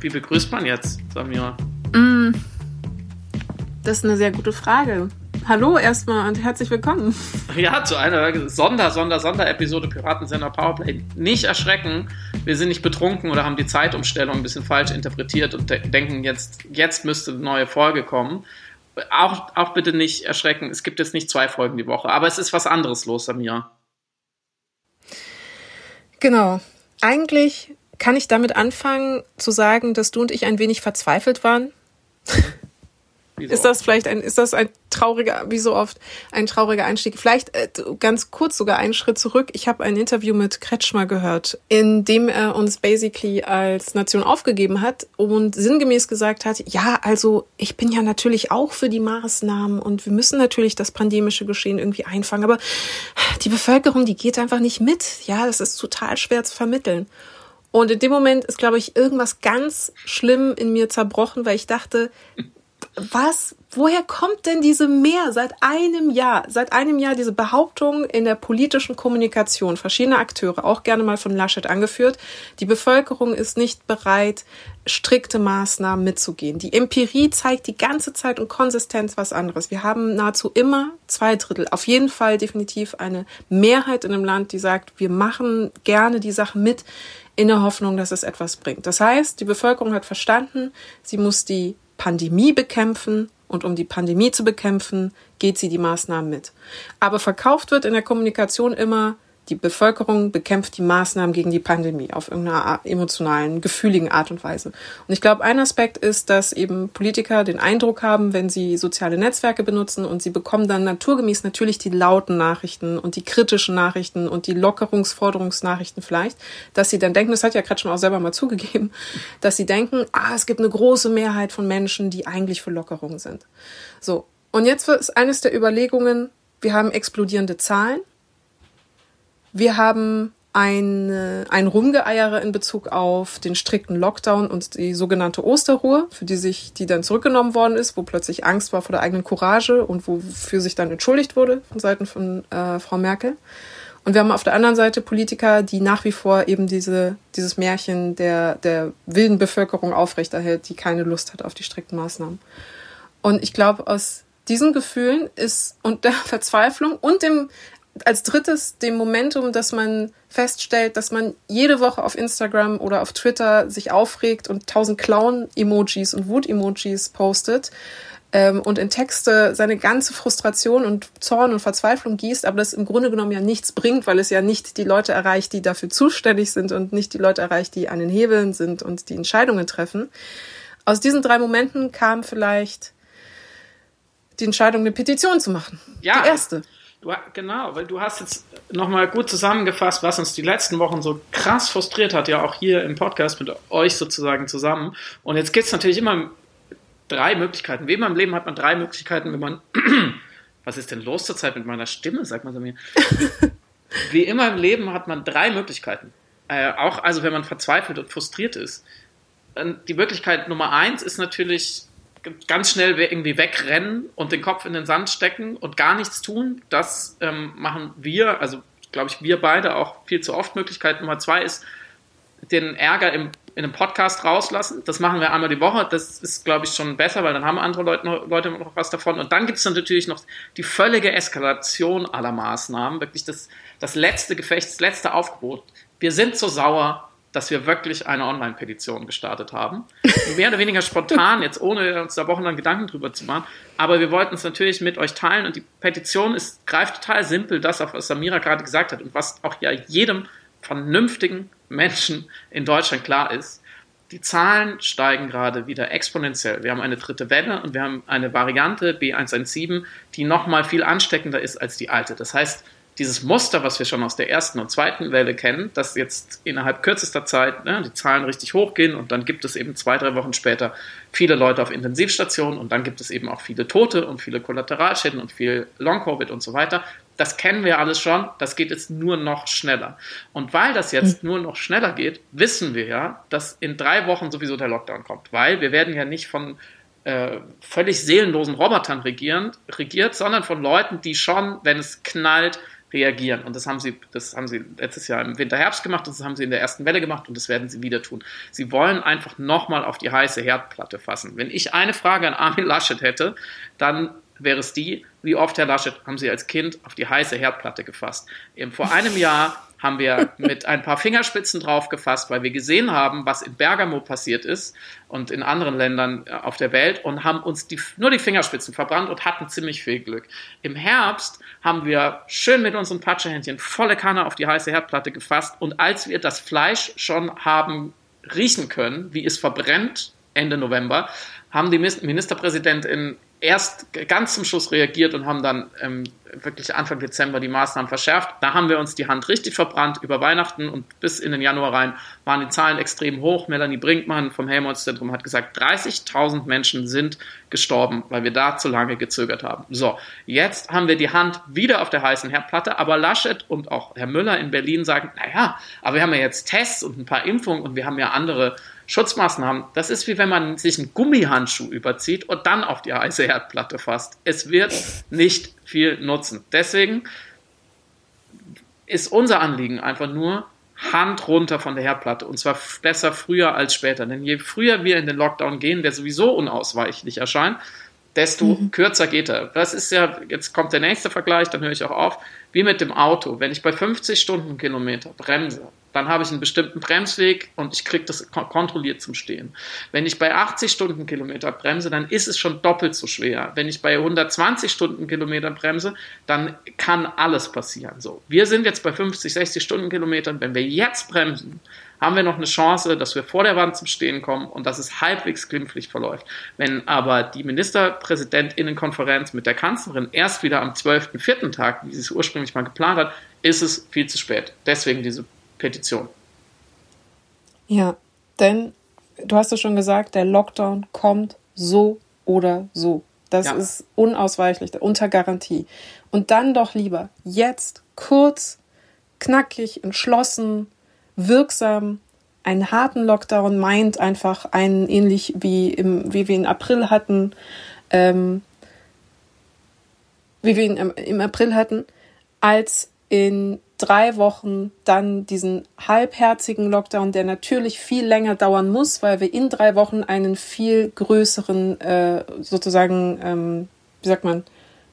Wie begrüßt man jetzt, Samira? Mm, das ist eine sehr gute Frage. Hallo erstmal und herzlich willkommen. Ja, zu einer Sonder, Sonder, Sonderepisode Piratensender Powerplay. Nicht erschrecken, wir sind nicht betrunken oder haben die Zeitumstellung ein bisschen falsch interpretiert und de denken, jetzt, jetzt müsste eine neue Folge kommen. Auch, auch bitte nicht erschrecken, es gibt jetzt nicht zwei Folgen die Woche, aber es ist was anderes los, Samira. Genau. Eigentlich kann ich damit anfangen zu sagen, dass du und ich ein wenig verzweifelt waren. ist das vielleicht ein, ist das ein trauriger, wie so oft, ein trauriger Einstieg? Vielleicht äh, ganz kurz sogar einen Schritt zurück. Ich habe ein Interview mit Kretschmer gehört, in dem er uns basically als Nation aufgegeben hat und sinngemäß gesagt hat, ja, also ich bin ja natürlich auch für die Maßnahmen und wir müssen natürlich das pandemische Geschehen irgendwie einfangen, aber die Bevölkerung, die geht einfach nicht mit. Ja, das ist total schwer zu vermitteln. Und in dem Moment ist, glaube ich, irgendwas ganz schlimm in mir zerbrochen, weil ich dachte, was, woher kommt denn diese mehr seit einem Jahr, seit einem Jahr diese Behauptung in der politischen Kommunikation verschiedener Akteure, auch gerne mal von Laschet angeführt, die Bevölkerung ist nicht bereit, strikte Maßnahmen mitzugehen. Die Empirie zeigt die ganze Zeit und Konsistenz was anderes. Wir haben nahezu immer zwei Drittel, auf jeden Fall definitiv eine Mehrheit in einem Land, die sagt, wir machen gerne die Sachen mit in der Hoffnung, dass es etwas bringt. Das heißt, die Bevölkerung hat verstanden, sie muss die Pandemie bekämpfen und um die Pandemie zu bekämpfen, geht sie die Maßnahmen mit. Aber verkauft wird in der Kommunikation immer, die Bevölkerung bekämpft die Maßnahmen gegen die Pandemie auf irgendeiner emotionalen, gefühligen Art und Weise. Und ich glaube, ein Aspekt ist, dass eben Politiker den Eindruck haben, wenn sie soziale Netzwerke benutzen und sie bekommen dann naturgemäß natürlich die lauten Nachrichten und die kritischen Nachrichten und die Lockerungsforderungsnachrichten vielleicht, dass sie dann denken, das hat ja gerade schon auch selber mal zugegeben, dass sie denken, ah, es gibt eine große Mehrheit von Menschen, die eigentlich für Lockerungen sind. So. Und jetzt ist eines der Überlegungen, wir haben explodierende Zahlen wir haben ein, ein Rumgeeiere in Bezug auf den strikten Lockdown und die sogenannte Osterruhe, für die sich, die dann zurückgenommen worden ist, wo plötzlich Angst war vor der eigenen Courage und wofür sich dann entschuldigt wurde von Seiten von äh, Frau Merkel. Und wir haben auf der anderen Seite Politiker, die nach wie vor eben diese, dieses Märchen der, der wilden Bevölkerung aufrechterhält, die keine Lust hat auf die strikten Maßnahmen. Und ich glaube, aus diesen Gefühlen ist und der Verzweiflung und dem als drittes dem Momentum, dass man feststellt, dass man jede Woche auf Instagram oder auf Twitter sich aufregt und tausend Clown-Emojis und Wut-Emojis postet ähm, und in Texte seine ganze Frustration und Zorn und Verzweiflung gießt, aber das im Grunde genommen ja nichts bringt, weil es ja nicht die Leute erreicht, die dafür zuständig sind und nicht die Leute erreicht, die an den Hebeln sind und die Entscheidungen treffen. Aus diesen drei Momenten kam vielleicht die Entscheidung, eine Petition zu machen. Ja. Die erste. Du, genau, weil du hast jetzt nochmal gut zusammengefasst, was uns die letzten Wochen so krass frustriert hat, ja auch hier im Podcast mit euch sozusagen zusammen. Und jetzt gibt es natürlich immer drei Möglichkeiten. Wie immer im Leben hat man drei Möglichkeiten, wenn man. was ist denn los zurzeit mit meiner Stimme, sagt man so mir. Wie immer im Leben hat man drei Möglichkeiten. Äh, auch also, wenn man verzweifelt und frustriert ist. Die Möglichkeit Nummer eins ist natürlich ganz schnell irgendwie wegrennen und den Kopf in den Sand stecken und gar nichts tun. Das ähm, machen wir, also glaube ich, wir beide auch viel zu oft. Möglichkeit Nummer zwei ist, den Ärger im, in einem Podcast rauslassen. Das machen wir einmal die Woche. Das ist, glaube ich, schon besser, weil dann haben andere Leute noch, Leute noch was davon. Und dann gibt es natürlich noch die völlige Eskalation aller Maßnahmen. Wirklich das, das letzte Gefecht, das letzte Aufgebot. Wir sind so sauer, dass wir wirklich eine Online-Petition gestartet haben. Mehr oder weniger spontan, jetzt ohne uns da wochenlang Gedanken drüber zu machen. Aber wir wollten es natürlich mit euch teilen und die Petition ist, greift total simpel das auf, was Samira gerade gesagt hat und was auch ja jedem vernünftigen Menschen in Deutschland klar ist. Die Zahlen steigen gerade wieder exponentiell. Wir haben eine dritte Welle und wir haben eine Variante B117, die nochmal viel ansteckender ist als die alte. Das heißt, dieses Muster, was wir schon aus der ersten und zweiten Welle kennen, dass jetzt innerhalb kürzester Zeit ne, die Zahlen richtig hochgehen und dann gibt es eben zwei, drei Wochen später viele Leute auf Intensivstationen und dann gibt es eben auch viele Tote und viele Kollateralschäden und viel Long-Covid und so weiter. Das kennen wir alles schon, das geht jetzt nur noch schneller. Und weil das jetzt mhm. nur noch schneller geht, wissen wir ja, dass in drei Wochen sowieso der Lockdown kommt, weil wir werden ja nicht von äh, völlig seelenlosen Robotern regieren, regiert, sondern von Leuten, die schon, wenn es knallt, reagieren. Und das haben sie, das haben sie letztes Jahr im Winter-Herbst gemacht und das haben sie in der ersten Welle gemacht und das werden sie wieder tun. Sie wollen einfach nochmal auf die heiße Herdplatte fassen. Wenn ich eine Frage an Armin Laschet hätte, dann wäre es die, wie oft, Herr Laschet, haben Sie als Kind auf die heiße Herdplatte gefasst? Vor einem Jahr haben wir mit ein paar Fingerspitzen drauf gefasst, weil wir gesehen haben, was in Bergamo passiert ist und in anderen Ländern äh, auf der Welt und haben uns die, nur die Fingerspitzen verbrannt und hatten ziemlich viel Glück. Im Herbst haben wir schön mit unseren Patschehändchen volle Kanne auf die heiße Herdplatte gefasst und als wir das Fleisch schon haben riechen können, wie es verbrennt Ende November, haben die Ministerpräsidentin erst ganz zum Schluss reagiert und haben dann ähm, wirklich Anfang Dezember die Maßnahmen verschärft. Da haben wir uns die Hand richtig verbrannt über Weihnachten und bis in den Januar rein waren die Zahlen extrem hoch. Melanie Brinkmann vom Helmholtz-Zentrum hat gesagt, 30.000 Menschen sind gestorben, weil wir da zu lange gezögert haben. So, jetzt haben wir die Hand wieder auf der heißen Herdplatte, aber Laschet und auch Herr Müller in Berlin sagen, naja, aber wir haben ja jetzt Tests und ein paar Impfungen und wir haben ja andere Schutzmaßnahmen, das ist wie wenn man sich einen Gummihandschuh überzieht und dann auf die heiße Herdplatte fasst. Es wird nicht viel nutzen. Deswegen ist unser Anliegen einfach nur Hand runter von der Herdplatte und zwar besser früher als später. Denn je früher wir in den Lockdown gehen, der sowieso unausweichlich erscheint, desto mhm. kürzer geht er. Das ist ja, jetzt kommt der nächste Vergleich, dann höre ich auch auf, wie mit dem Auto. Wenn ich bei 50 Stundenkilometer bremse, dann habe ich einen bestimmten Bremsweg und ich kriege das kontrolliert zum Stehen. Wenn ich bei 80 Stundenkilometer bremse, dann ist es schon doppelt so schwer. Wenn ich bei 120 Stundenkilometern bremse, dann kann alles passieren. So, wir sind jetzt bei 50, 60 Stundenkilometern. Wenn wir jetzt bremsen, haben wir noch eine Chance, dass wir vor der Wand zum Stehen kommen und dass es halbwegs glimpflich verläuft. Wenn aber die Ministerpräsidentinnenkonferenz mit der Kanzlerin erst wieder am 12.04. Tag, wie sie es ursprünglich mal geplant hat, ist es viel zu spät. Deswegen diese Petition. Ja, denn du hast es schon gesagt, der Lockdown kommt so oder so. Das ja. ist unausweichlich, unter Garantie. Und dann doch lieber jetzt kurz, knackig, entschlossen, wirksam. Einen harten Lockdown meint einfach einen ähnlich wie, im, wie wir in April hatten, ähm, wie wir ihn im, im April hatten, als in drei Wochen dann diesen halbherzigen Lockdown, der natürlich viel länger dauern muss, weil wir in drei Wochen einen viel größeren, äh, sozusagen, ähm, wie sagt man,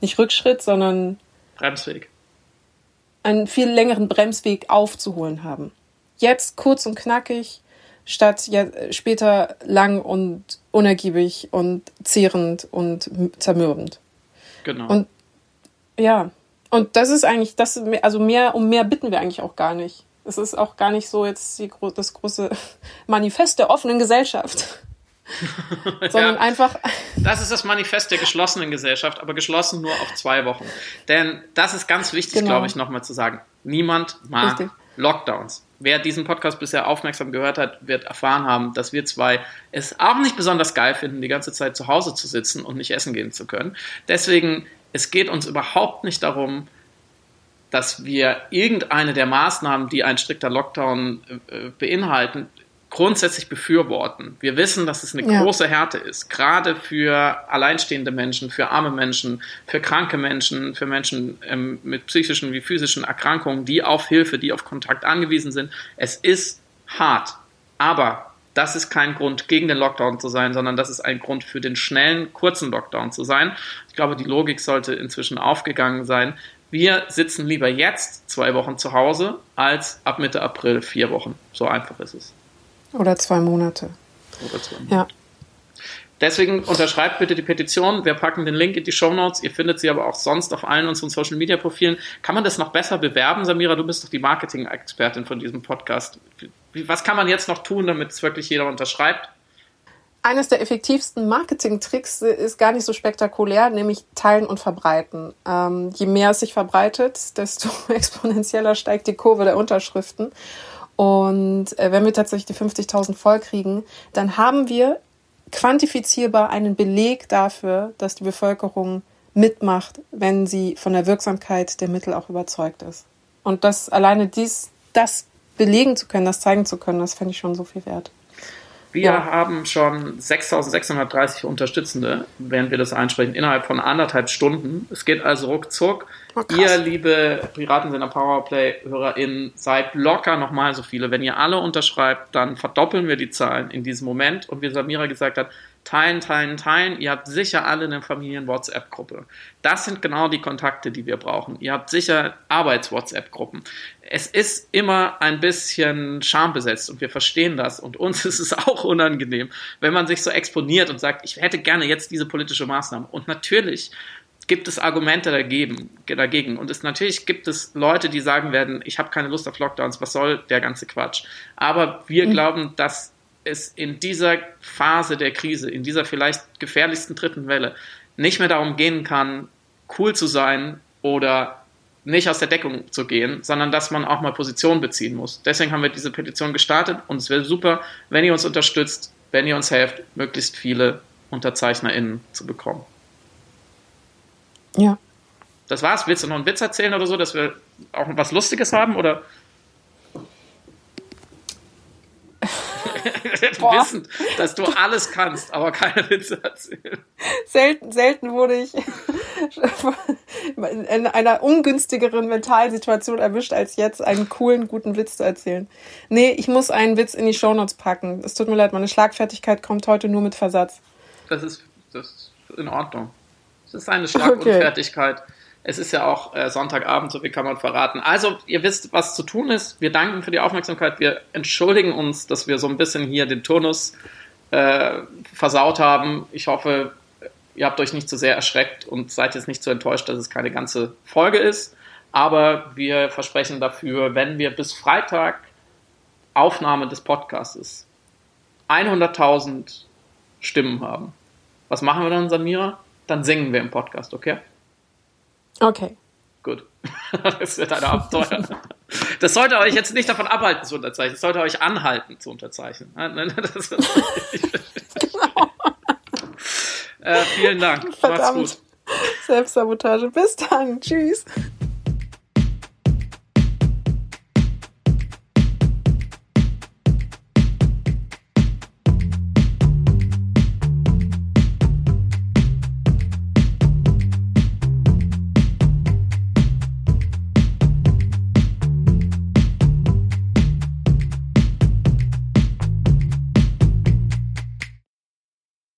nicht Rückschritt, sondern Bremsweg. Einen viel längeren Bremsweg aufzuholen haben. Jetzt kurz und knackig, statt ja, später lang und unergiebig und zehrend und zermürbend. Genau. Und ja, und das ist eigentlich, das, also mehr, um mehr bitten wir eigentlich auch gar nicht. Es ist auch gar nicht so jetzt die, das große Manifest der offenen Gesellschaft. sondern ja, einfach. Das ist das Manifest der geschlossenen Gesellschaft, aber geschlossen nur auf zwei Wochen. Denn das ist ganz wichtig, genau. glaube ich, nochmal zu sagen. Niemand mag Richtig. Lockdowns. Wer diesen Podcast bisher aufmerksam gehört hat, wird erfahren haben, dass wir zwei es auch nicht besonders geil finden, die ganze Zeit zu Hause zu sitzen und nicht essen gehen zu können. Deswegen es geht uns überhaupt nicht darum, dass wir irgendeine der Maßnahmen, die ein strikter Lockdown äh, beinhalten, grundsätzlich befürworten. Wir wissen, dass es eine ja. große Härte ist, gerade für alleinstehende Menschen, für arme Menschen, für kranke Menschen, für Menschen ähm, mit psychischen wie physischen Erkrankungen, die auf Hilfe, die auf Kontakt angewiesen sind. Es ist hart, aber das ist kein Grund, gegen den Lockdown zu sein, sondern das ist ein Grund für den schnellen, kurzen Lockdown zu sein. Ich glaube, die Logik sollte inzwischen aufgegangen sein. Wir sitzen lieber jetzt zwei Wochen zu Hause als ab Mitte April vier Wochen. So einfach ist es. Oder zwei Monate. Oder zwei Monate. Ja. Deswegen unterschreibt bitte die Petition. Wir packen den Link in die Show Notes. Ihr findet sie aber auch sonst auf allen unseren Social Media Profilen. Kann man das noch besser bewerben, Samira? Du bist doch die Marketing-Expertin von diesem Podcast. Was kann man jetzt noch tun, damit es wirklich jeder unterschreibt? Eines der effektivsten Marketing-Tricks ist gar nicht so spektakulär, nämlich teilen und verbreiten. Ähm, je mehr es sich verbreitet, desto exponentieller steigt die Kurve der Unterschriften. Und äh, wenn wir tatsächlich die 50.000 voll kriegen, dann haben wir quantifizierbar einen Beleg dafür, dass die Bevölkerung mitmacht, wenn sie von der Wirksamkeit der Mittel auch überzeugt ist. Und das alleine dies, das belegen zu können, das zeigen zu können, das fände ich schon so viel wert. Wir ja. haben schon 6630 Unterstützende, während wir das einsprechen, innerhalb von anderthalb Stunden. Es geht also ruckzuck. Oh, ihr, liebe Piratensender Powerplay-HörerInnen, seid locker nochmal so viele. Wenn ihr alle unterschreibt, dann verdoppeln wir die Zahlen in diesem Moment. Und wie Samira gesagt hat, teilen, teilen, teilen. Ihr habt sicher alle eine Familien-WhatsApp-Gruppe. Das sind genau die Kontakte, die wir brauchen. Ihr habt sicher Arbeits-WhatsApp-Gruppen. Es ist immer ein bisschen schambesetzt und wir verstehen das und uns ist es auch unangenehm, wenn man sich so exponiert und sagt, ich hätte gerne jetzt diese politische Maßnahme. Und natürlich gibt es Argumente dagegen, dagegen. Und es natürlich gibt es Leute, die sagen werden, ich habe keine Lust auf Lockdowns, was soll der ganze Quatsch. Aber wir mhm. glauben, dass es in dieser Phase der Krise, in dieser vielleicht gefährlichsten dritten Welle, nicht mehr darum gehen kann, cool zu sein oder nicht aus der Deckung zu gehen, sondern dass man auch mal Position beziehen muss. Deswegen haben wir diese Petition gestartet und es wäre super, wenn ihr uns unterstützt, wenn ihr uns helft, möglichst viele UnterzeichnerInnen zu bekommen. Ja. Das war's. Willst du noch einen Witz erzählen oder so, dass wir auch was Lustiges haben? Oder? Wissend, dass du alles kannst, aber keine Witze erzählen. Selten, selten wurde ich in einer ungünstigeren Mentalsituation erwischt, als jetzt einen coolen, guten Witz zu erzählen. Nee, ich muss einen Witz in die Shownotes packen. Es tut mir leid, meine Schlagfertigkeit kommt heute nur mit Versatz. Das ist, das ist in Ordnung. Es ist eine Schlagunfertigkeit. Okay. Es ist ja auch äh, Sonntagabend, so viel kann man verraten. Also, ihr wisst, was zu tun ist. Wir danken für die Aufmerksamkeit. Wir entschuldigen uns, dass wir so ein bisschen hier den Turnus äh, versaut haben. Ich hoffe, ihr habt euch nicht zu so sehr erschreckt und seid jetzt nicht so enttäuscht, dass es keine ganze Folge ist. Aber wir versprechen dafür, wenn wir bis Freitag Aufnahme des Podcasts 100.000 Stimmen haben. Was machen wir dann, Samira? Dann singen wir im Podcast, okay? Okay. Gut. Das wird ein Abenteuer. Das sollte euch jetzt nicht davon abhalten zu unterzeichnen. Das sollte euch anhalten zu unterzeichnen. Das genau. Äh, vielen Dank. Verdammt. Macht's gut. Selbstsabotage. Bis dann. Tschüss.